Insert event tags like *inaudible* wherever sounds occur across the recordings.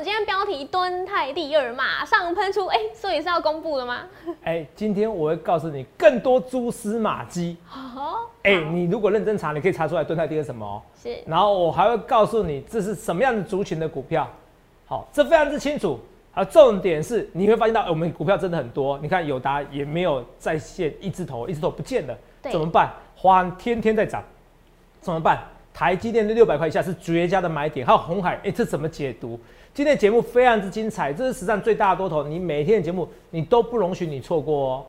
们今天标题敦泰第二马上喷出，哎，所以是要公布了吗？*laughs* 哎，今天我会告诉你更多蛛丝马迹。哦，哎，你如果认真查，你可以查出来敦泰第二什么？是。然后我还会告诉你这是什么样的族群的股票。好，这非常之清楚。好，重点是你会发现到我们股票真的很多。你看友达也没有在线一只头，一只头不见了，怎么办？花天天在涨，怎么办？台积电的六百块以下是绝佳的买点，还有红海，哎，这怎么解读？今天的节目非常之精彩，这是史上最大的多头，你每天的节目你都不容许你错过哦。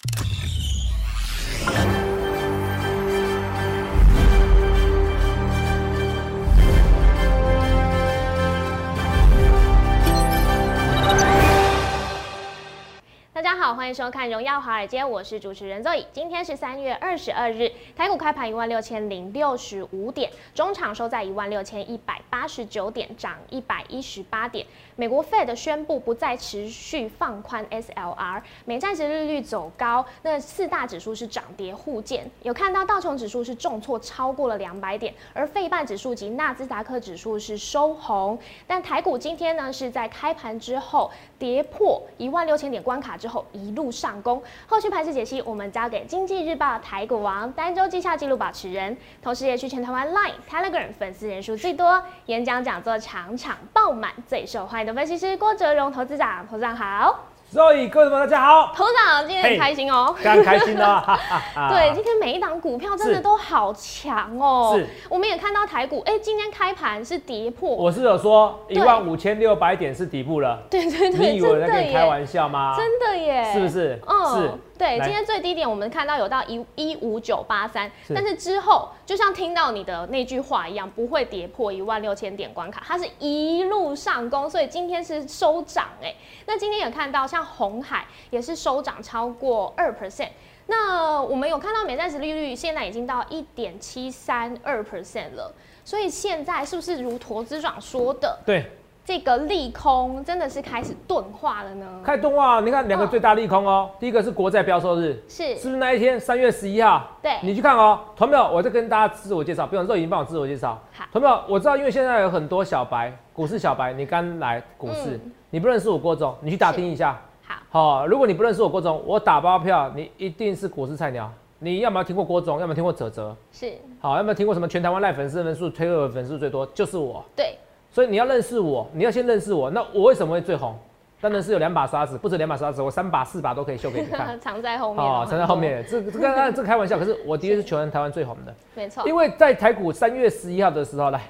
欢迎收看《荣耀华尔街》，我是主持人 Zoe。今天是三月二十二日，台股开盘一万六千零六十五点，中场收在一万六千一百八十九点，涨一百一十八点。美国 Fed 宣布不再持续放宽 SLR，美债值利率走高，那四大指数是涨跌互见。有看到道琼指数是重挫超过了两百点，而费半指数及纳斯达克指数是收红。但台股今天呢是在开盘之后跌破一万六千点关卡之后。一路上攻，后续盘势解析我们交给经济日报台股王单周绩效记录保持人，同时也去全台湾 Line、Telegram 粉丝人数最多、演讲讲座场场爆满、最受欢迎的分析师郭哲荣投资长，投资长好。所以各位朋友大家好，头长今天很开心哦，非常开心哦。*laughs* 对，今天每一档股票真的都好强哦。是，我们也看到台股，哎，今天开盘是跌破。我是有说一万五千六百点是底部了。对对对，你以为在跟你开玩笑吗？真的耶，是不是？嗯，是。对，今天最低点我们看到有到一一五九八三，但是之后就像听到你的那句话一样，不会跌破一万六千点关卡，它是一路上攻，所以今天是收涨哎。那今天有看到像红海也是收涨超过二 percent，那我们有看到美债值利率现在已经到一点七三二 percent 了，所以现在是不是如投资长说的？对。这个利空真的是开始钝化了呢？开始钝化，你看两个最大利空哦。第一个是国债标售日，是是不是那一天三月十一号？对，你去看哦。同没有？我在跟大家自我介绍，不用说已经帮我自我介绍。好，同没有？我知道，因为现在有很多小白，股市小白，你刚来股市，你不认识我郭总，你去打听一下。好，好，如果你不认识我郭总，我打包票，你一定是股市菜鸟。你要么听过郭总，要么听过泽泽，是好，要么听过什么全台湾赖粉丝人数推二粉丝最多，就是我。对。所以你要认识我，你要先认识我。那我为什么会最红？当然是有两把刷子，不止两把刷子，我三把四把都可以秀给你看。*laughs* 藏在后面哦，藏在后面。这这个这开玩笑，可是我的确是全台湾最红的。没错。因为在台股三月十一号的时候，来，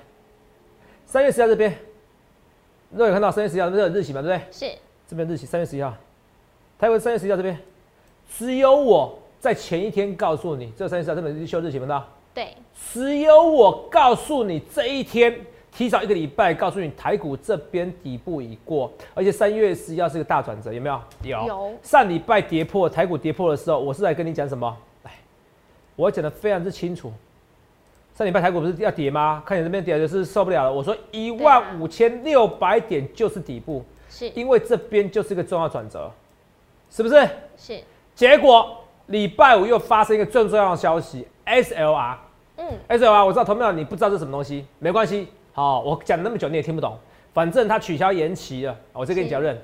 三月十一号这边，若有看到三月十一号这有日期嘛，对不对？是。这边日期三月十一号，台湾三月十一号这边，只有我在前一天告诉你，这三月十一号这边秀日期没到？对。只有我告诉你这一天。提早一个礼拜告诉你，台股这边底部已过，而且三月十一号是个大转折，有没有？有。有。上礼拜跌破台股跌破的时候，我是来跟你讲什么？来，我讲的非常之清楚。上礼拜台股不是要跌吗？看你这边跌就是受不了了。我说一万五千六百点就是底部，是因为这边就是一个重要转折，是不是？是。结果礼拜五又发生一个最重要的消息，SLR。嗯。SLR，我知道同票你不知道是什么东西，没关系。好，我讲那么久你也听不懂，反正它取消延期了，我再跟你讲认，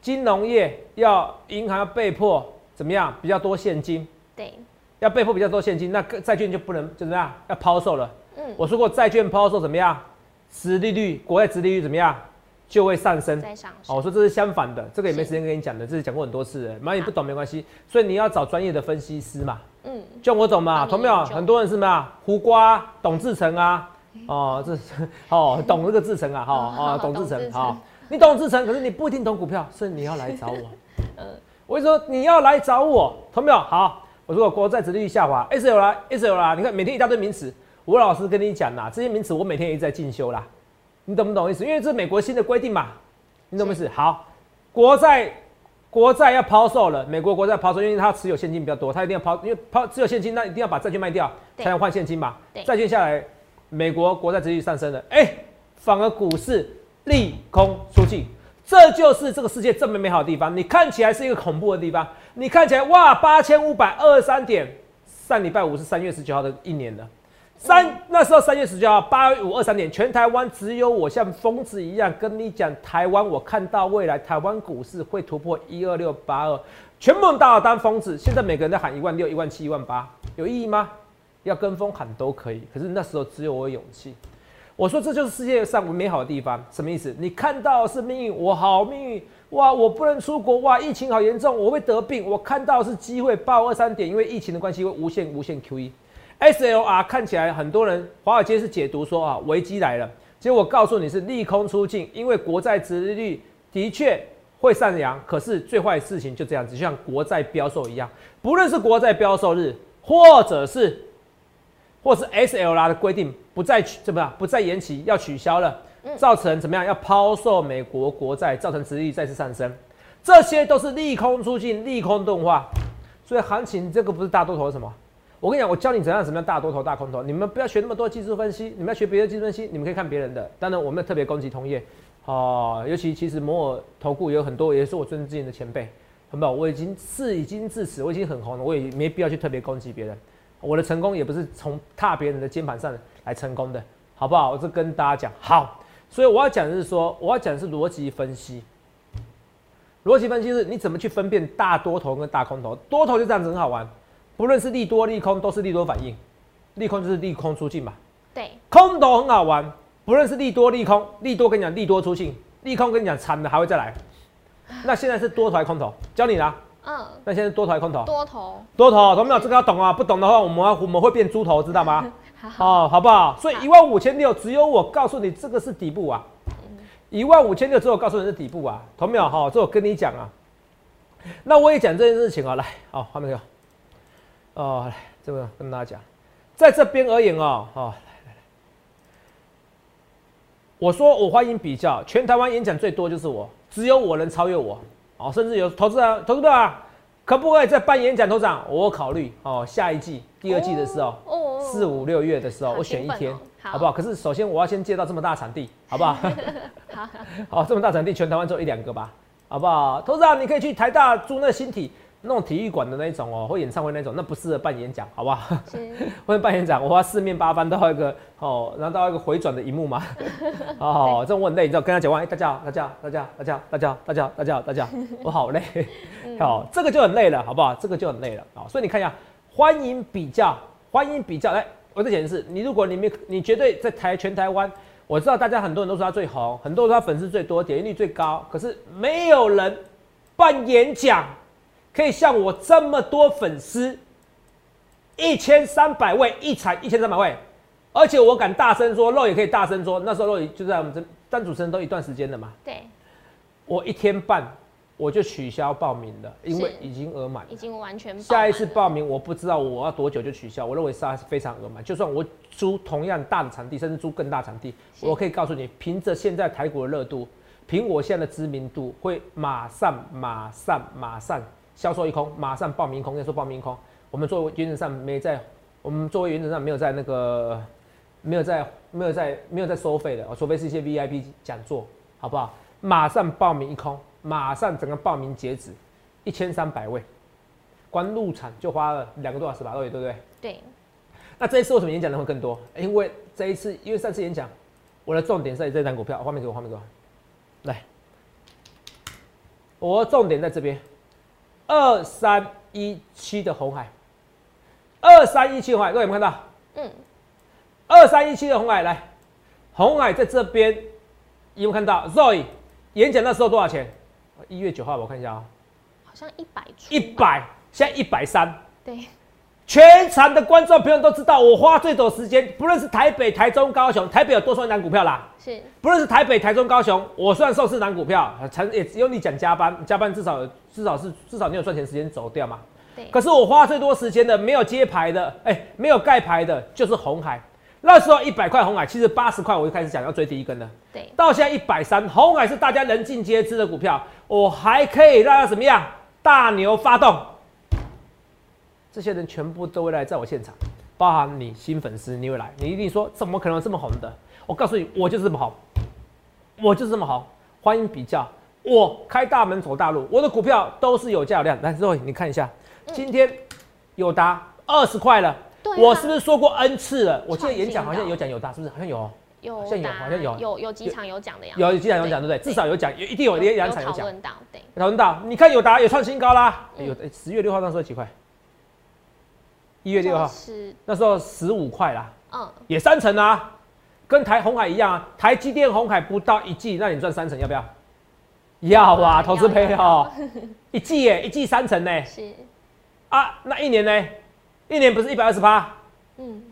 金融业要银行要被迫怎么样？比较多现金，对，要被迫比较多现金，那债券就不能就怎么样？要抛售了。嗯，我说过债券抛售怎么样？殖利率，国外殖利率怎么样？就会上升。上升。我说这是相反的，这个也没时间跟你讲的，这是讲过很多次，蛮你不懂没关系，所以你要找专业的分析师嘛。嗯，就我懂嘛，懂没有？很多人是什么啊？胡瓜、董志成啊。哦，这是哦，懂这个制成啊，哈啊，懂制成，好，你懂制成，可是你不一定懂股票，所以你要来找我。嗯，*laughs* 我跟你说，你要来找我，懂没有？好，我说国债殖利率下滑，S L 啦，S L 啦，你看每天一大堆名词，吴老师跟你讲啦，这些名词我每天也在进修啦，你懂不懂意思？因为这是美国新的规定嘛，你懂意思？好，国债国债要抛售了，美国国债抛售，因为它持有现金比较多，它一定要抛，因为抛持有现金，那一定要把债券卖掉才能换现金嘛，债券下来。美国国债殖率上升了，哎，反而股市利空出尽，这就是这个世界这么美好的地方。你看起来是一个恐怖的地方，你看起来哇，八千五百二十三点，上礼拜五是三月十九号的一年了，三那时候三月十九号八五二三点，全台湾只有我像疯子一样跟你讲，台湾我看到未来台湾股市会突破一二六八二，全部人打我当疯子。现在每个人在喊一万六、一万七、一万八，有意义吗？要跟风喊都可以，可是那时候只有我有勇气。我说这就是世界上美好的地方，什么意思？你看到是命运，我好命运哇！我不能出国哇，疫情好严重，我会得病。我看到是机会，八二三点，因为疫情的关系会无限无限 QE。SLR 看起来很多人华尔街是解读说啊危机来了，结果我告诉你是利空出尽，因为国债殖利率的确会上扬，可是最坏的事情就这样子，就像国债标售一样，不论是国债标售日，或者是或是 SLR 的规定不再怎么样，不再延期要取消了，造成怎么样要抛售美国国债，造成殖利率再次上升，这些都是利空出尽，利空钝化，所以行情这个不是大多头什么？我跟你讲，我教你怎样怎么样大多头大空头，你们不要学那么多技术分析，你们要学别的技术分析，你们可以看别人的。当然，我们特别攻击同业，哦，尤其其实摩尔投顾有很多也是我尊敬的前辈，很不好？我已经是已经至此，我已经很红了，我也没必要去特别攻击别人。我的成功也不是从踏别人的肩膀上来成功的，好不好？我是跟大家讲好，所以我要讲的是说，我要讲的是逻辑分析。逻辑分析是你怎么去分辨大多头跟大空头，多头就这样子很好玩。不论是利多利空，都是利多反应，利空就是利空出尽嘛。对，空头很好玩，不论是利多利空，利多跟你讲利多出尽，利空跟你讲惨的还会再来。那现在是多头还空头？教你啦。嗯。那现在多头还空头？多头。多头，懂没有？这个要懂啊，不懂的话，我们我们会变猪头，知道吗？*laughs* 好，好不好？所以一万五千六，只有我告诉你，这个是底部啊。一万五千六，只有告诉你是底部啊，懂没有？哈，这我跟你讲啊。那我也讲这件事情啊，来，好，画面给我。哦，这个跟大家讲，在这边而言哦，哦，来来来，我说我欢迎比较，全台湾演讲最多就是我，只有我能超越我，哦，甚至有投资人、投资者啊，可不可以再办演讲？头长，我考虑哦，下一季、第二季的时候，哦，四五六月的时候，我选一天，好不好？可是首先我要先借到这么大场地，好不好？*laughs* 好，*laughs* 好，这么大场地，全台湾只有一两个吧，好不好？投资长，你可以去台大租那新体。那种体育馆的那种哦，或演唱会那种，那不适合办演讲，好不好？或者 *laughs* 办演讲，我要四面八方都要一个哦，然后都要一个回转的荧幕嘛。*laughs* 哦，这种我很累，你知道，跟他讲话，哎，大家好，大家好，大家好，大家好，大家好，大家好，大家好，大家好，*laughs* 我好累。好，这个就很累了，好不好？这个就很累了啊。所以你看一下，欢迎比较，欢迎比较。来，我再解释，你如果你没，你绝对在台全台湾，我知道大家很多人都说他最红，很多人说他粉丝最多，点击率最高，可是没有人办演讲。可以像我这么多粉丝，一千三百位一场一千三百位，而且我敢大声说，肉也可以大声说。那时候肉也就在我们这单主持人都一段时间了嘛。对，我一天半我就取消报名了，因为已经额满，已经完全。下一次报名我不知道我要多久就取消，我认为是非常额满。就算我租同样大的场地，甚至租更大场地，我可以告诉你，凭着现在台股的热度，凭我现在的知名度，会马上马上马上。销售一空，马上报名空。要说报名空，我们作为原则上没在，我们作为原则上没有在那个，没有在，没有在，没有在收费的，除非是一些 VIP 讲座，好不好？马上报名一空，马上整个报名截止，一千三百位，光入场就花了两个多小时吧，对不对？对。那这一次为什么演讲人会更多？因为这一次，因为上次演讲，我的重点在这张股票，画面给我，画面给我，来，我重点在这边。二三一七的红海，二三一七红海，各位有没有看到？嗯，二三一七的红海来，红海在这边有没有看到？Zoe 演讲那时候多少钱？一月九号，我看一下啊，好像一百一百，现在一百三。对。全场的观众朋友都知道，我花最多时间，不论是台北、台中、高雄，台北有多少档股票啦？是，不论是台北、台中、高雄，我算受市单股票，成也只有你讲加班，加班至少至少是至少你有赚钱时间走掉嘛。对。可是我花最多时间的，没有接牌的，哎，没有盖牌的，就是红海。那时候一百块红海，其实八十块我就开始讲要追第一根了。对。到现在一百三，红海是大家人尽皆知的股票，我还可以让它怎么样？大牛发动。这些人全部都会来在我现场，包含你新粉丝，你会来，你一定说怎么可能这么红的？我告诉你，我就是这么好，我就是这么好，欢迎比较，我开大门走大路，我的股票都是有价有量。来，之后你看一下，今天有达二十块了，对啊我是不是说过 N 次了？我记得演讲好像有讲有达，是不是？好像有哦，有好像有好像有有有几场有讲的样子，有几场有讲，对不对？至少有讲，有一定有两两场有讲。讨论到，对，讨论到，你看有答也创新高啦。嗯有十月六号那时候几块？一月六号是那时候十五块啦，嗯，也三成啊，跟台红海一样啊。台积电红海不到一季，那你赚三成要不要？要啊，投资配要哦，*laughs* 一季耶，一季三成呢。是，啊，那一年呢？一年不是一百二十八？嗯，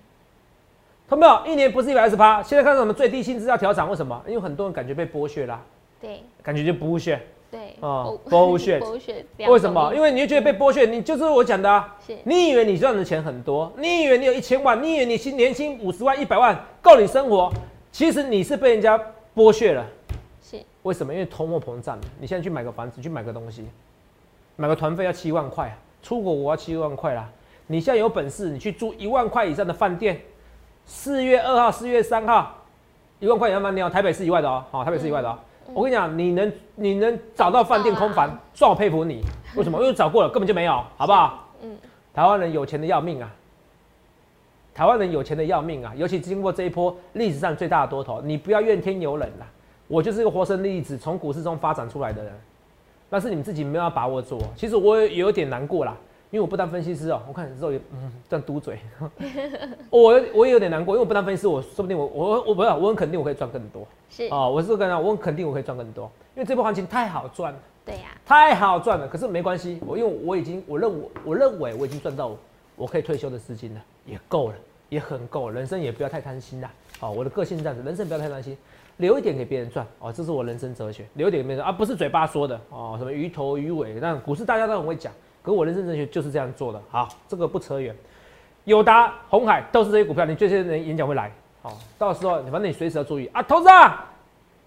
同没有？一年不是一百二十八？现在看到什么最低薪资要调涨？为什么？因为很多人感觉被剥削啦，对感觉就剥削。对，啊剥 bullshit 剥削，为什么？因为为你就觉得被剥削，你就是我讲的啊。是你以为你赚的钱很多，你以为你有一千万，你以为你薪年薪五十万、一百万够你生活，其实你是被人家剥削了。是为什么？因为通货膨胀。你现在去买个房子，去买个东西，买个团费要七万块，出国我要七万块啦。你现在有本事，你去住一万块以上的饭店，四月二号、四月三号，一万块以上饭店哦，台北市以外的哦，好，台北市以外的哦。我跟你讲，你能你能找到饭店空房，算我佩服你。为什么？因为找过了，根本就没有，好不好？嗯，台湾人有钱的要命啊！台湾人有钱的要命啊！尤其经过这一波历史上最大的多头，你不要怨天尤人啦。我就是一个活生例子，从股市中发展出来的人。但是你们自己没有把握住哦。其实我也有点难过啦，因为我不当分析师哦。我看之后也嗯这样嘟嘴，*laughs* 我我也有点难过，因为我不当分析师，我说不定我我我不是我很肯定我可以赚更多是，哦。我是跟他，我很肯定我可以赚更多，因为这波行情太好赚了。对呀，太好赚了，可是没关系，我因为我已经我认我我认为我已经赚到我可以退休的资金了，也够了，也很够了，人生也不要太贪心啦。好、我的个性是这样子，人生不要太贪心，留一点给别人赚哦，这是我人生哲学，留一点给别人赚，而、不是嘴巴说的哦，什么鱼头鱼尾，那股市大家都很会讲，可我人生哲学就是这样做的。好，这个不扯远，友达、红海都是这些股票，你这些人演讲会来，好、到时候反正你随时要注意啊，投资啊，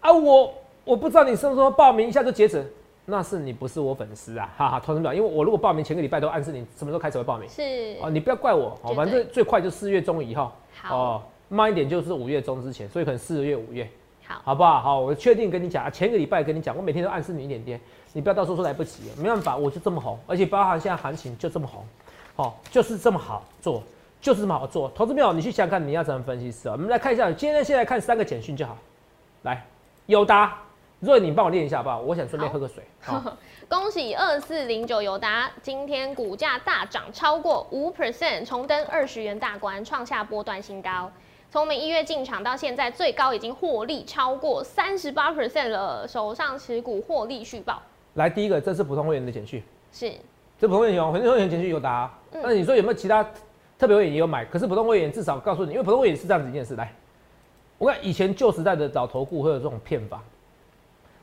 啊我我不知道你什么时候报名，一下就截止。那是你不是我粉丝啊，*laughs* 哈哈，投资表，因为我如果报名前个礼拜都暗示你什么时候开始会报名，是。哦，你不要怪我，哦，反正最快就四月中以后，好。哦，慢一点就是五月中之前，所以可能四月、五月，好，好不好？好，我确定跟你讲，啊前个礼拜跟你讲，我每天都暗示你一点点，你不要到时候说来不及了，没办法，我就这么红，而且包含现在行情就这么红，哦，就是这么好做，就是这么好做。投资票，你去想想看你要怎么分析师啊？我们来看一下，今天先来看三个简讯就好，来，友达，若你帮我练一下好不好？我想顺便喝个水，*laughs* 好。恭喜二四零九友达今天股价大涨超过五 percent，重登二十元大关，创下波段新高。从我们一月进场到现在，最高已经获利超过三十八 percent 了，手上持股获利续报。来，第一个，这是普通会员的简讯。是这普通会员有，普通会员简讯有答、嗯那你说有没有其他特别会员也有买？可是普通会员至少告诉你，因为普通会员是这样子一件事。来，我看以前旧时代的找投顾会有这种骗法。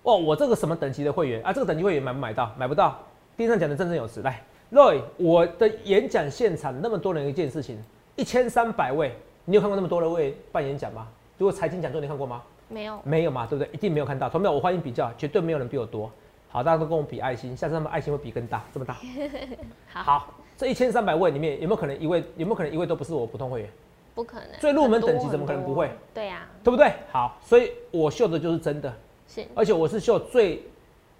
哦，我这个什么等级的会员啊？这个等级会员买不买到？买不到。电视上讲的振振有词。来，Roy，我的演讲现场那么多人一件事情，一千三百位，你有看过那么多人位办演讲吗？如果财经讲座你看过吗？没有没有嘛，对不对？一定没有看到。同没有？我欢迎比较，绝对没有人比我多。好，大家都跟我比爱心，下次他们爱心会比更大，这么大。*laughs* 好好，这一千三百位里面有没有可能一位？有没有可能一位都不是我普通会员？不可能，最入门等级怎么可能不会？对呀、对不对？好，所以我秀的就是真的，是而且我是秀最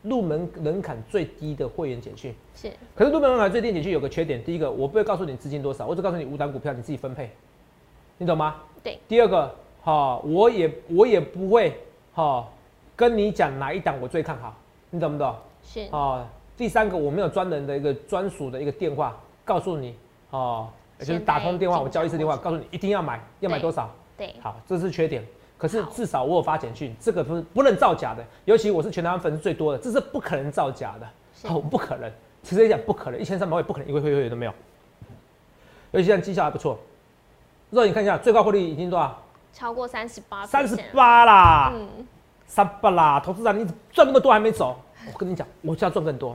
入门门槛最低的会员简讯。是可是入门门槛最低简讯有个缺点，第一个我不会告诉你资金多少，我只告诉你五档股票你自己分配，你懂吗？对。第二个，哈、我也我也不会哈、跟你讲哪一档我最看好，你懂不懂？是哦，第三个我没有专人的一个专属的一个电话告诉你哦，就是打通电话，我进交一次电话告诉你一定要买，要买多少？对好，这是缺点。可是至少我有发简讯，这个不是不能造假的，尤其我是全台湾粉丝最多的，这是不可能造假的，不可能，直接讲不可能，一千三百位不可能一位会员都没有，尤其像绩效还不错。肉你看一下最高获利已经多少？超过三十八，三十，八啦，嗯，三八啦，投资长你赚那么多还没走，我跟你讲，我就要赚更多。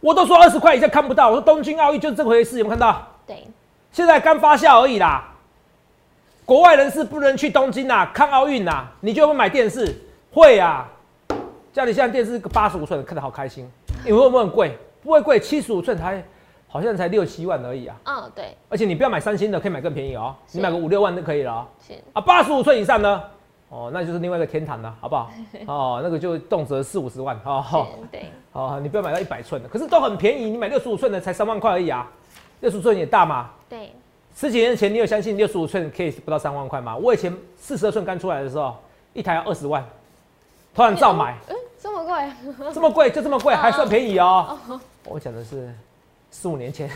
我都说二十块以下看不到，我说东京奥运就是这回事，有没有看到？对，现在刚发酵而已啦。国外人士不能去东京啦，看奥运啦，你就会买电视？会啊。家里现在电视八十五寸看得好开心，你会不会很贵？不会贵，七十五寸才好像才六七万而已啊。嗯，对，而且你不要买三星的，可以买更便宜哦，你买个五六万就可以了哦。是。啊，八十五寸以上呢？哦，那就是另外一个天堂了，好不好？*laughs* 哦，那个就动辄四五十万，哦，对，哦，你不要买到一百寸的，可是都很便宜，你买六十五寸的才三万块而已啊，六十寸也大嘛，对，十几年前你有相信六十五寸可以不到三万块吗？我以前四十二寸刚出来的时候，一台要二十万，突然照买，嗯，这么贵，这么贵就这么贵，还算便宜哦。*laughs* 我讲的是四五年前，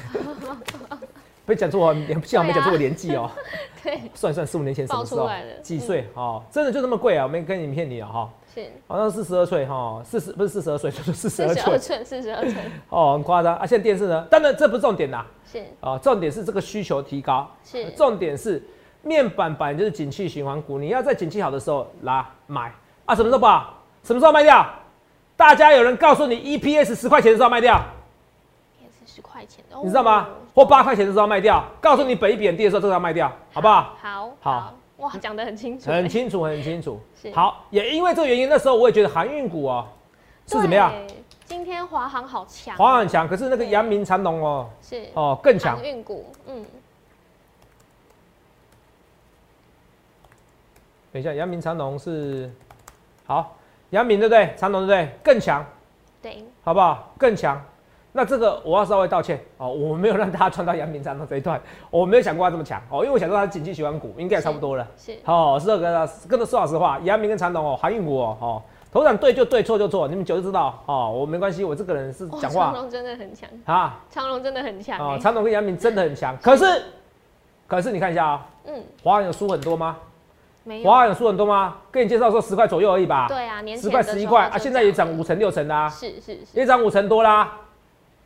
被讲错我，幸好没讲错我年纪哦。*laughs* 对，算一算四五年前什么时候？几岁？哦，真的就那么贵啊？我没跟你骗你啊，哈。是，好像四十二岁哈，四十不是四十二岁，*laughs* 就是四十二寸，四十二寸，哦，很夸张啊！现在电视呢，当然这不是重点啦，是啊，重点是这个需求提高，是，重点是面板板就是景气循环股，你要在景气好的时候拉买啊，什么时候不好？什么时候卖掉？大家有人告诉你 EPS 十块钱的时候卖掉十块钱的，你知道吗？或八块钱的时候卖掉，告诉你本一贬低的时候，这个要卖掉，好不好？好，好。哇，讲得很清楚，很清楚，很清楚。*laughs* 好，也因为这个原因，那时候我也觉得航运股哦是怎么样？今天华航好强，华航很强，可是那个阳明长隆哦是哦更强。航运股，嗯。等一下，阳明长隆是好，阳明对不对？长隆对不对？更强，对，好不好？更强。那这个我要稍微道歉哦，我没有让大家穿到阳明山的这一段，我没有想过它这么强哦，因为我想说他是景气循环股，应该也差不多了。是，好，是这个，跟着说老实话，阳明跟长隆哦，航运股哦，哦，头涨对就对，错就错，你们久就知道哦，我没关系，我这个人是讲话。长隆真的很强啊，长隆真的很强哦，长隆跟阳明真的很强，可是，可是你看一下啊，嗯，华航有输很多吗？没有。华航有输很多吗？跟你介绍说十块左右而已吧。对啊，十块十一块啊，现在也涨五成六成啦。是是是，也涨五成多啦。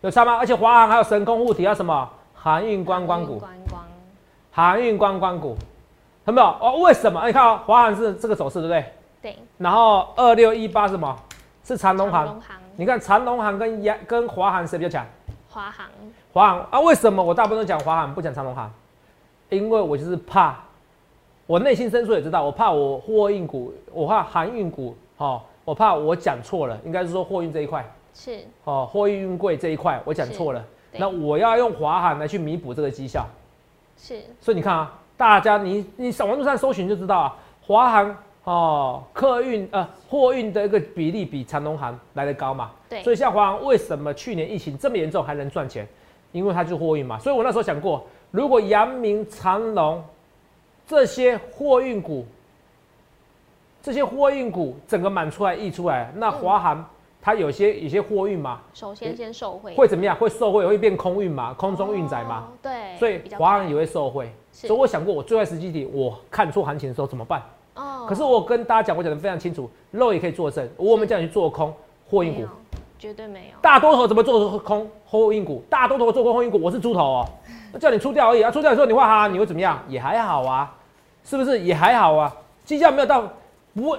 有差吗？而且华航还有神空护体，要什么航运观光股？航运观光股，有没有？哦，为什么？你看哦，华航是这个走势，对不对？对。然后二六一八什么？是长龙航。长龙航。你看长龙航跟亚跟华航谁比较强？华航。华航啊？为什么我大部分都讲华航，不讲长龙航？因为我就是怕，我内心深处也知道，我怕我货运股，我怕航运股，哦，我怕我讲错了，应该是说货运这一块。是哦，货运运贵这一块我讲错了，那我要用华航来去弥补这个绩效。是，所以你看啊，大家你你上网络上搜寻就知道啊，华航哦，客运呃货运的一个比例比长龙航来的高嘛。对。所以像华航为什么去年疫情这么严重还能赚钱？因为它就是货运嘛。所以我那时候想过，如果阳明、长龙这些货运股，这些货运股整个满出来溢出来，那华航。它有些有些货运嘛，首先先受惠，会怎么样？会受惠，会变空运嘛？空中运载嘛？对，所以华航也会受惠。所以我想过，我最坏时机点，我看错行情的时候怎么办？哦。可是我跟大家讲，我讲的非常清楚，肉也可以做正。我们叫你去做空货运股，绝对没有。大多头怎么做空货运股？大多头做空货运股，我是猪头哦，叫你出掉而已啊！出掉的时候你会哈，你会怎么样？也还好啊，是不是？也还好啊，绩效没有到，不会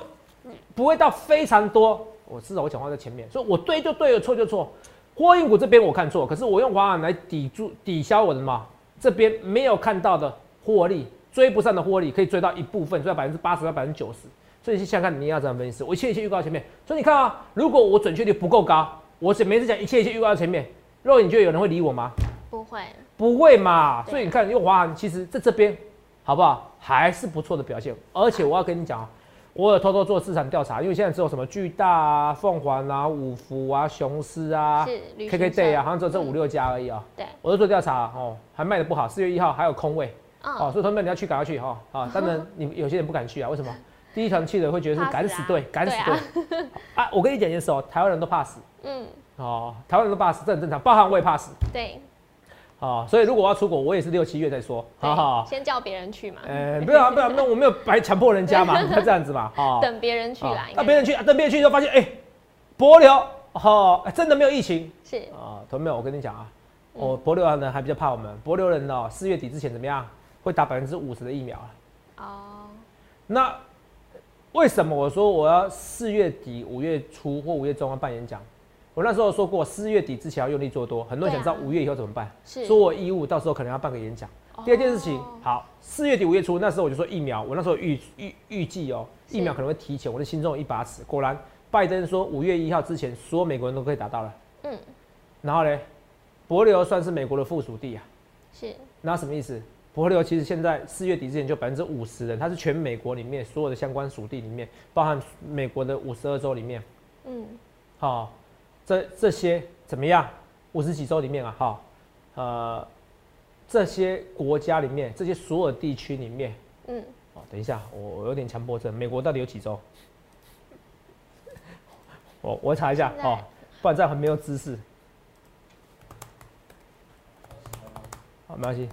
不会到非常多。我至少我讲话在前面，所以我对就对了，错就错。货运股这边我看错，可是我用华航来抵住抵消我的嘛，这边没有看到的获利，追不上的获利可以追到一部分，追到百分之八十到百分之九十。所以你想看你要怎样分析？我一切一切预告前面，所以你看啊，如果我准确率不够高，我每次讲一切一切预告前面，肉你觉得有人会理我吗？不会，不会嘛。所以你看用华航，其实在这边好不好？还是不错的表现。而且我要跟你讲啊。我有偷偷做市场调查，因为现在只有什么巨大啊、凤凰啊、五福啊、雄狮啊、KKday 啊，好像只有这五六家而已啊。对，我都做调查哦，还卖的不好。四月一号还有空位哦，所以同学们你要去赶快去哈啊！当然你有些人不敢去啊，为什么？第一团去的会觉得是敢死队，敢死队啊！我跟你讲一件事哦，台湾人都怕死。嗯。哦，台湾人都怕死，这很正常，包含我也怕死。对。啊，所以如果我要出国，我也是六七月再说，好好？先叫别人去嘛。呃，不要不要，那我没有白强迫人家嘛，要这样子嘛，好。等别人去来。那别人去，等别人去之后发现，哎，博流，哦，真的没有疫情。是啊，同没有？我跟你讲啊，我博流人还比较怕我们，博流人哦，四月底之前怎么样？会打百分之五十的疫苗啊。哦。那为什么我说我要四月底、五月初或五月中要办演讲？我那时候说过，四月底之前要用力做多，很多人想知道五月以后怎么办。是，说我义务到时候可能要办个演讲。第二件事情，好，四月底五月初那时候我就说疫苗，我那时候预预预计哦，疫苗可能会提前，我的心中有一把尺。果然，拜登说五月一号之前，所有美国人都可以打到了。嗯。然后呢，博流算是美国的附属地啊。是。那什么意思？博流其实现在四月底之前就百分之五十人，它是全美国里面所有的相关属地里面，包含美国的五十二州里面。嗯。好。这这些怎么样？五十几周里面啊，哈，呃，这些国家里面，这些所有地区里面，嗯，哦，等一下，我我有点强迫症，美国到底有几州？*laughs* 我我查一下哦，不然这样很没有知识。好，没关系。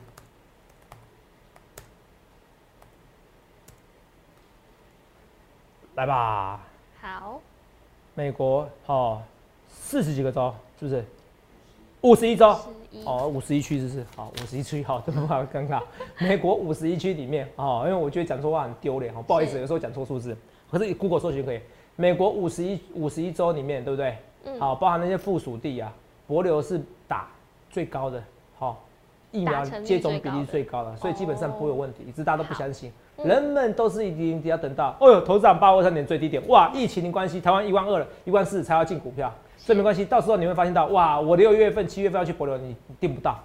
来吧。好。美国哦，四十几个州，是不是？五十一州。哦，五十一区，是不是？好，五十一区，好，这么好尴尬。*laughs* 美国五十一区里面，哦，因为我觉得讲错话很丢脸，哦，不好意思，有时候讲错数字，可是 Google 搜寻可以。美国五十一五十一州里面，对不对？嗯。好，包含那些附属地啊，博流是打最高的，好，疫苗接种比例最高的，所以基本上不会有问题，只是大家都不相信。人们都是一定要等到，哦呦，投资涨八二三点最低点，哇，疫情的关系，台湾一万二了，一万四才要进股票，所以没关系，到时候你会发现到，哇，我六月份、七月份要去博流，你订不到，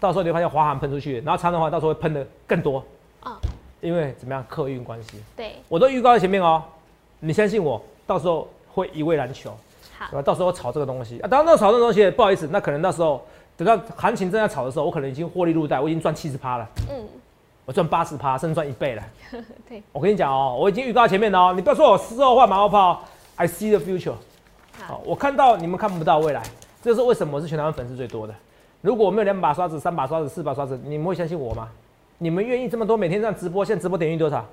到时候你会发现华航喷出去，然后长的话到时候会喷的更多，啊，因为怎么样，客运关系，对，我都预告在前面哦，你相信我，到时候会一位难求，好，到时候炒这个东西啊，当然那炒这个东西，不好意思，那可能到时候等到行情正在炒的时候，我可能已经获利入袋，我已经赚七十趴了，嗯。我赚八十趴，甚至赚一倍了。*laughs* 对，我跟你讲哦，我已经预告前面了哦，你不要说我事后换马后炮。I see the future。好，我看到你们看不到未来，这就是为什么我是全台湾粉丝最多的。如果我没有两把刷子、三把刷子、四把刷子，你们会相信我吗？你们愿意这么多每天这样直播？现在直播点击多少？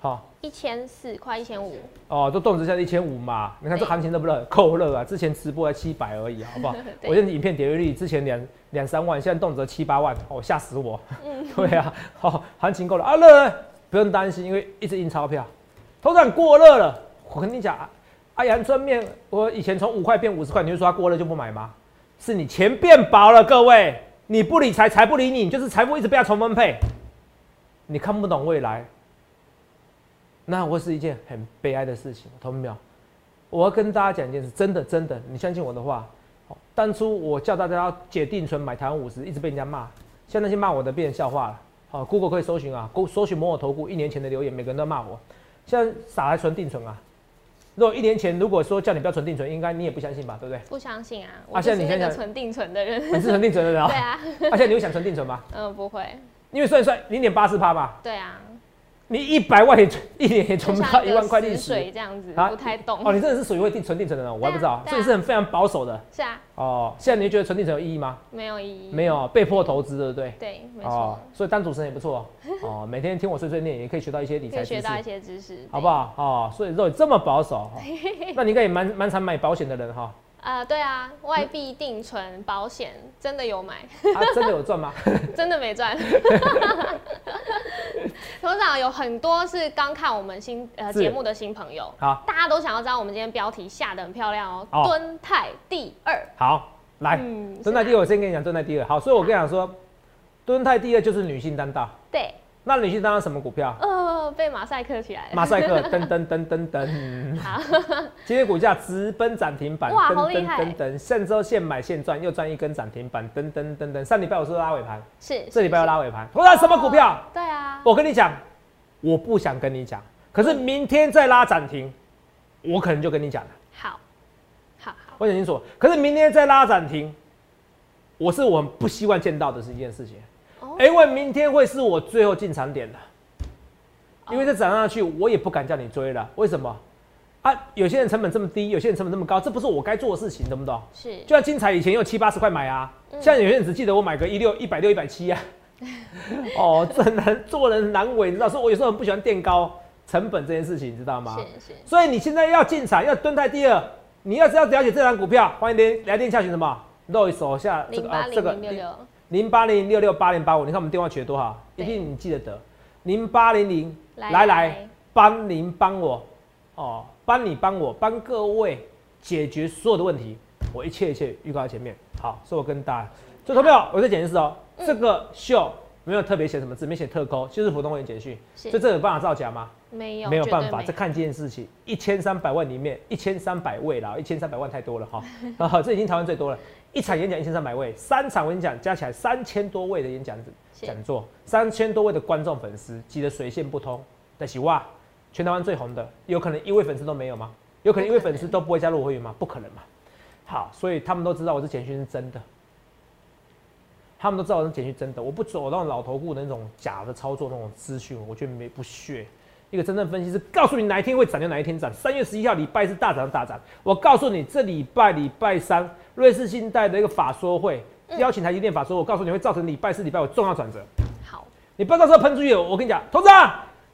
好，一千四，快一千五。哦，都动辄在一千五嘛。你看这行情热不热？够热啊！之前直播才七百而已，好不好？*laughs* 我现在影片点阅率之前两两三万，现在动辄七八万，哦，吓死我。嗯，对啊，好，行情够了啊，热，不用担心，因为一直印钞票，头涨过热了。我跟你讲，啊，阳春面，我以前从五块变五十块，你就说它过热就不买吗？是你钱变薄了，各位，你不理财，财不理你，就是财富一直被它重分配，你看不懂未来。那会是一件很悲哀的事情，同没有？我要跟大家讲一件事，真的真的，你相信我的话，当初我叫大家解定存买台湾五十，一直被人家骂，现在那些骂我的变成笑话了。好，Google 可以搜寻啊，搜寻某某投顾一年前的留言，每个人都骂我。现在傻还存定存啊？如果一年前如果说叫你不要存定存，应该你也不相信吧？对不对？不相信啊！我，现在你现在存定存的人，你是存定存的人啊？*laughs* 对啊。啊，现在你会想存定存吗？嗯，不会。因为算一算零点八四趴吧。对啊。你一百万也存一年也存不到一万块利息，这样子不太懂哦。你真的是属于会定存定存的人，我还不知道，所以是很非常保守的。是啊。哦，现在你觉得存定存有意义吗？没有意义。没有，被迫投资，对不对？对，没错。所以当主持人也不错哦。*laughs* 每天听我碎碎念，也可以学到一些理财知识。学到一些知识，好不好？哦，所以如果这么保守，那你应该也蛮蛮常买保险的人哈。啊，对啊，外币定存保险真的有买，啊，真的有赚吗？*laughs* 真的没赚。*laughs* 董事长有很多是刚看我们新呃节目的新朋友，好，大家都想要知道我们今天标题下的很漂亮哦，敦泰第二。好，来，敦泰第二，我先跟你讲敦泰第二。好，所以我跟你讲说，敦泰第二就是女性担当。对。那你去当什么股票？呃，被马赛克起来了。马赛克，噔噔噔噔噔。*laughs* 好，今天股价直奔涨停板。哇，好厉害！噔噔，上周现买现赚，又赚一根涨停板。噔噔噔噔，上礼拜我是拉尾盘，是。这礼拜要拉尾盘。我拉什么股票？对啊。我跟你讲，我不想跟你讲，可是明天再拉涨停，我可能就跟你讲了。好，好好。我讲清楚，可是明天再拉涨停，我是我不希望见到的是一件事情。因为明天会是我最后进场点的，因为再涨上去，我也不敢叫你追了。为什么？啊，有些人成本这么低，有些人成本这么高，这不是我该做的事情，懂不懂？是。就像精彩以前用七八十块买啊，现在有些人只记得我买个一六一百六一百七啊。*laughs* 哦，这难做人难为，你知道？所以我有时候很不喜欢垫高成本这件事情，你知道吗？是是。所以你现在要进场，要蹲在第二，你要是要了解这张股票，欢迎连来电下询什么？露一手下这个啊，这个。零八零六六八零八五，你看我们电话取得多少？一定你记得得。零八零零来来帮您帮我哦，帮你帮我帮各位解决所有的问题，我一切一切预告在前面。好，所以我跟大家，所以投票我再讲一次哦，这个秀没有特别写什么字，没写特扣，就是普通会员简讯，所以这有办法造假吗？没有，没有办法。这看这件事情，一千三百万里面一千三百位啦，一千三百万太多了哈，*laughs* 啊，这已经台湾最多了。一场演讲一千三百位，三场演讲加起来三千多位的演讲讲座，三千多位的观众粉丝挤得水泄不通。但是哇，全台湾最红的，有可能一位粉丝都没有吗？有可能一位粉丝都不会加入我会员吗？不可能嘛。好，所以他们都知道我这简讯是真的。他们都知道我是简讯真的，我不走那种老头顾的那种假的操作那种资讯，我觉得没不屑。一个真正分析师告诉你哪一天会涨就哪一天涨。三月十一号礼拜是大涨大涨，我告诉你这礼拜礼拜三瑞士信贷的一个法说会邀请台积电法说，我告诉你会造成礼拜四礼拜五重要转折。好，你不要到时候喷出去，我跟你讲，投资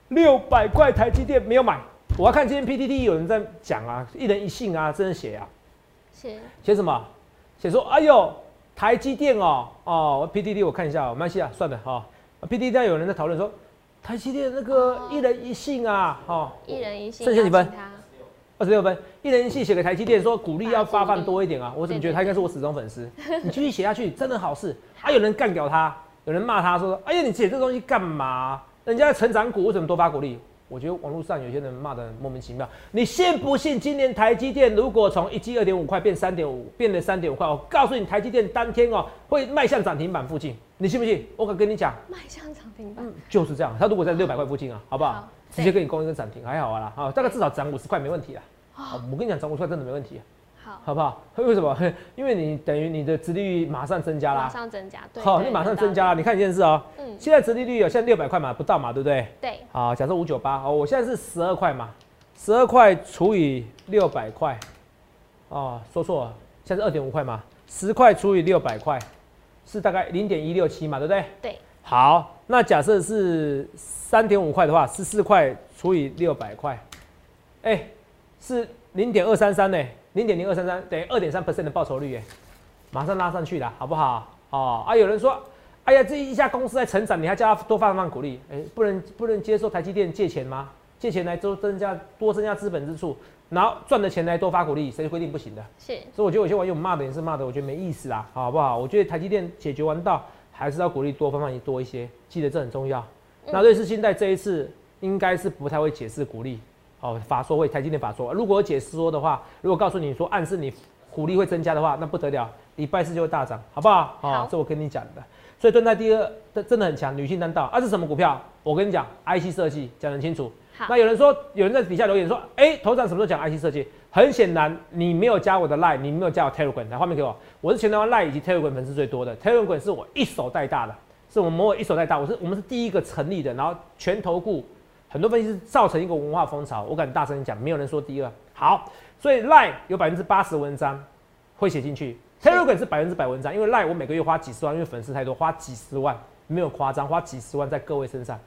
六百块台积电没有买，我要看今天 PTT 有人在讲啊，一人一信啊，真的写啊，写写什么？写说哎呦台积电哦哦 PDD 我看一下，没关系啊，算了哈，PTT 有人在讨论说。台积电那个一人一信啊，哦，一人一信，剩下几分？二十六分，一人一信写给台积电说鼓励要发放多一点啊，我怎么觉得他应该是我死忠粉丝？你继续写下去，真的好事。还有人干掉他，有人骂他说：“哎呀，你写这东西干嘛？人家成长股为什么多发鼓励？”我觉得网络上有些人骂的莫名其妙。你信不信？今年台积电如果从一 G 二点五块变三点五，变了三点五块，我告诉你，台积电当天哦会迈向涨停板附近，你信不信？我敢跟你讲，迈向涨停板，就是这样。他如果在六百块附近啊，好不好？直接给你攻一个涨停，还好啦，好，大概至少涨五十块没问题啊。我跟你讲，涨五十块真的没问题。好好不好？*laughs* 为什么？*laughs* 因为你等于你的殖利率马上增加啦，马上增加，对。好，你马上增加了。你看一件事哦，嗯，现在殖利率有现在六百块嘛，不到嘛，对不对？对。好，假设五九八，哦，我现在是十二块嘛，十二块除以六百块，哦，说错了，现在是二点五块嘛，十块除以六百块，是大概零点一六七嘛，对不对？对。好，那假设是三点五块的话，十四块除以六百块，哎，是零点二三三呢。零点零二三三等于二点三 percent 的报酬率，耶，马上拉上去了，好不好？哦啊，有人说，哎呀，这一家公司在成长，你还叫他多放放鼓励？哎，不能不能接受台积电借钱吗？借钱来多增加多增加资本支出，然后赚的钱来多发鼓励，谁规定不行的？是，所以我觉得有些网友骂的也是骂的，我觉得没意思啊，好不好？我觉得台积电解决完到，还是要鼓励多放放多一些，记得这很重要。那瑞士信贷这一次应该是不太会解释鼓励。哦，法说会，台积电法说，如果解释说的话，如果告诉你说暗示你股利会增加的话，那不得了，礼拜四就会大涨，好不好？好，这我跟你讲的。所以蹲在第二，真的很强，女性担道。啊，是什么股票？我跟你讲，IC 设计讲很清楚。那有人说，有人在底下留言说，哎，头长什么时候讲 IC 设计？很显然，你没有加我的 Line，你没有加我 Telegram，来画面给我。我是全台湾 Line 以及 Telegram 粉丝最多的，Telegram 是我一手带大的，是我某某一手带大，我是我们是第一个成立的，然后全投顾。很多分析师造成一个文化风潮，我敢大声讲，没有人说第二。好，所以 Line 有百分之八十文章会写进去，Telegram 是百分之百文章，因为 Line 我每个月花几十万，因为粉丝太多，花几十万没有夸张，花几十万在各位身上。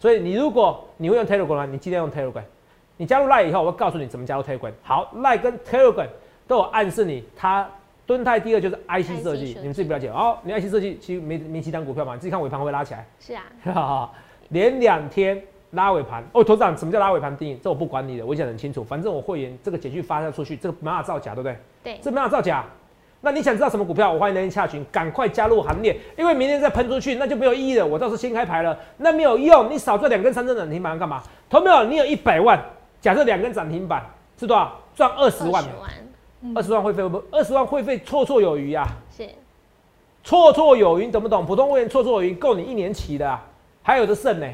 所以你如果你会用 Telegram，你记得用 Telegram。你加入 Line 以后，我会告诉你怎么加入 Telegram。好，Line 跟 Telegram 都有暗示你，它蹲太第二就是 IC 设计，你们自己不了解。哦，你 IC 设计其实没没几单股票嘛，你自己看尾盘会拉起来。是啊，*laughs* 连两天。拉尾盘哦，头长，什么叫拉尾盘定义？这我不管你的，我讲很清楚。反正我会员这个简讯发出去，这个没法造假，对不对？对，这没法造假。那你想知道什么股票？我欢迎来洽询，赶快加入行列，因为明天再喷出去，那就没有意义了。我到时候先开牌了，那没有用。你少赚两根三根涨停板干嘛？投没有？你有一百万，假设两根涨停板是多少？赚二十万。二十万会费不？二十万会费绰绰有余啊。是，绰绰有余，懂不懂？普通会员绰绰有余，够你一年期的，啊还有的剩呢。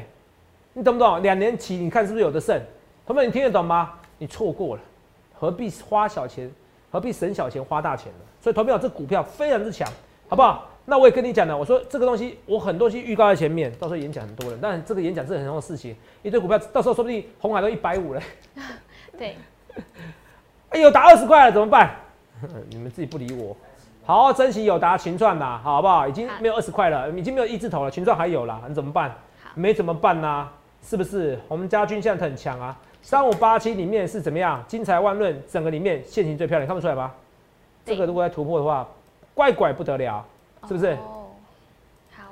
你懂不懂？两年期，你看是不是有的剩？朋友们，你听得懂吗？你错过了，何必花小钱，何必省小钱花大钱呢？所以，投票这股票非常之强，好不好？那我也跟你讲了，我说这个东西，我很多东西预告在前面，到时候演讲很多人，但这个演讲是很重要的事情，一堆股票，到时候说不定红海都一百五了。*laughs* 对。*laughs* 哎呦，打二十块了怎么办？*laughs* 你们自己不理我，好好珍惜有达群创呐，好不好？已经没有二十块了，已经没有一字头了，群创还有啦，你怎么办？没怎么办呢？是不是我们家军现在很强啊？三五八七里面是怎么样？金财万润整个里面线型最漂亮，看不出来吗？这个如果要突破的话，怪怪不得了，是不是？哦，好。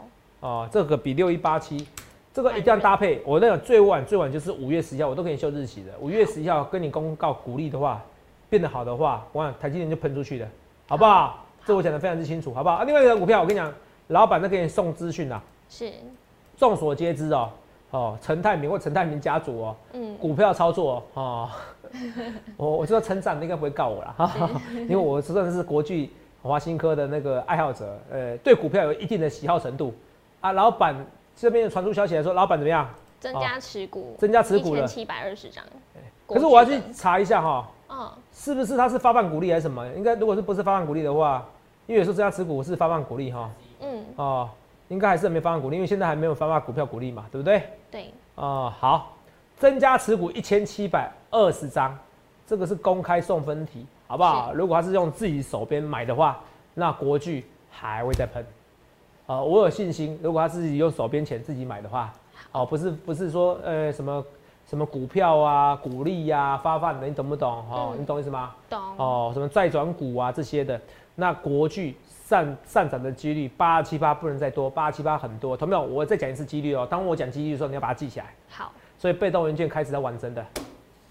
哦，这个比六一八七，这个一定要搭配。我那个最晚最晚就是五月十一号，我都可以秀日期的。五月十一号跟你公告鼓励的话，变得好的话，我想台积电就喷出去的，好不好？这我讲的非常之清楚，好不好？啊，另外一个股票，我跟你讲，老板在给你送资讯啦。是。众所皆知哦。哦，陈泰明或陈泰明家族哦，嗯，股票操作哦，*laughs* 我我知道陈长应该不会告我了哈，因为我真的是国巨华新科的那个爱好者，呃，对股票有一定的喜好程度啊。老板这边传出消息来说，老板怎么样？增加持股，增加持股了七百二十张。可是我要去查一下哈，嗯，是不是他是发放股利还是什么？应该如果是不是发放股利的话，因为有时候增加持股是发放股利哈。嗯，哦，应该还是没发放股利，因为现在还没有发放股票股利嘛，对不对？对。哦，好，增加持股一千七百二十张，这个是公开送分题，好不好？如果他是用自己手边买的话，那国巨还会再喷。呃，我有信心，如果他自己用手边钱自己买的话，哦，不是不是说呃什么。什么股票啊、股利呀、发放的，你懂不懂？哦，你懂意思吗？懂。哦，什么债转股啊这些的，那国巨上上涨的几率八七八不能再多，八七八很多。同没有？我再讲一次几率哦。当我讲几率的时候，你要把它记起来。好。所以被动元件开始在玩真的。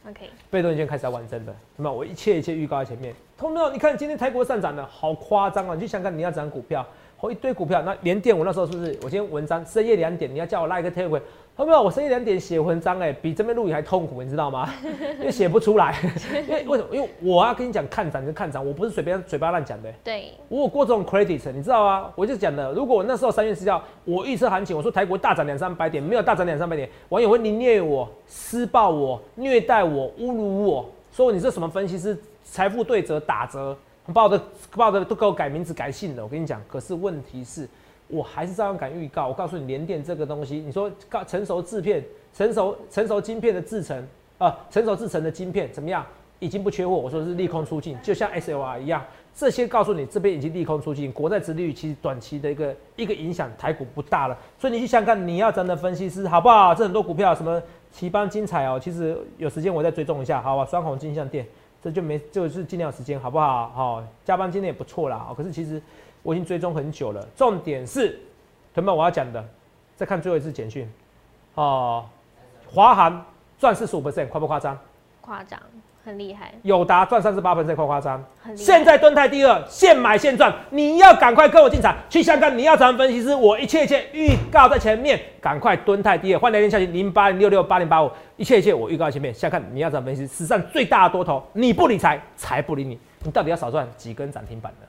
OK。被动已经开始要完整的。那么我一切一切预告在前面。同没有？你看今天泰国上涨的好夸张啊！你去想看你要涨股票，好一堆股票。那连电我那时候是不是？我今天文章深夜两点，你要叫我拉一个 table。没有？我深夜两点写文章，哎，比这边录影还痛苦，你知道吗？*laughs* 因为写不出来。因为为什么？因为我要跟你讲看涨就看涨，我不是随便嘴巴乱讲的。对。我有过这种 credit，你知道吗？我就讲的，如果我那时候三月十号，我预测行情，我说台股大涨两三百点，没有大涨两三百点，网友会凌虐我、施暴我、虐待我、侮辱我，说你这什么分析师，财富对折打折，把我的把我的都给我改名字改姓了。我跟你讲，可是问题是。我还是照样敢预告。我告诉你，联电这个东西，你说成熟制片、成熟成熟晶片的制成啊，成熟制成的晶片怎么样？已经不缺货。我说是利空出尽，就像 SLR 一样，这些告诉你这边已经利空出尽。国债殖利率其实短期的一个一个影响，台股不大了。所以你去想看，你要真的分析师好不好？这很多股票什么奇邦精彩哦，其实有时间我再追踪一下，好吧？双红金像店，这就没就是尽量时间好不好？好，加班今天也不错啦。可是其实。我已经追踪很久了，重点是，同学们我要讲的，再看最后一次简讯，哦，华航赚四十五 percent，夸不夸张？夸张，很厉害。友达赚三十八 percent，夸不夸张？现在蹲泰第二，现买现赚，你要赶快跟我进场去香港，你要找分析师，我一切一切预告在前面，赶快蹲泰第二，换来电消息零八零六六八零八五，一切一切我预告在前面，下看你要找分析师，史上最大的多头，你不理财，财不理你，你到底要少赚几根涨停板呢？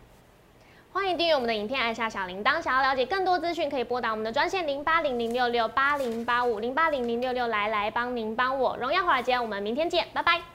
欢迎订阅我们的影片，按下小铃铛。想要了解更多资讯，可以拨打我们的专线零八零零六六八零八五零八零零六六来来帮您帮我。荣耀华尔街，我们明天见，拜拜。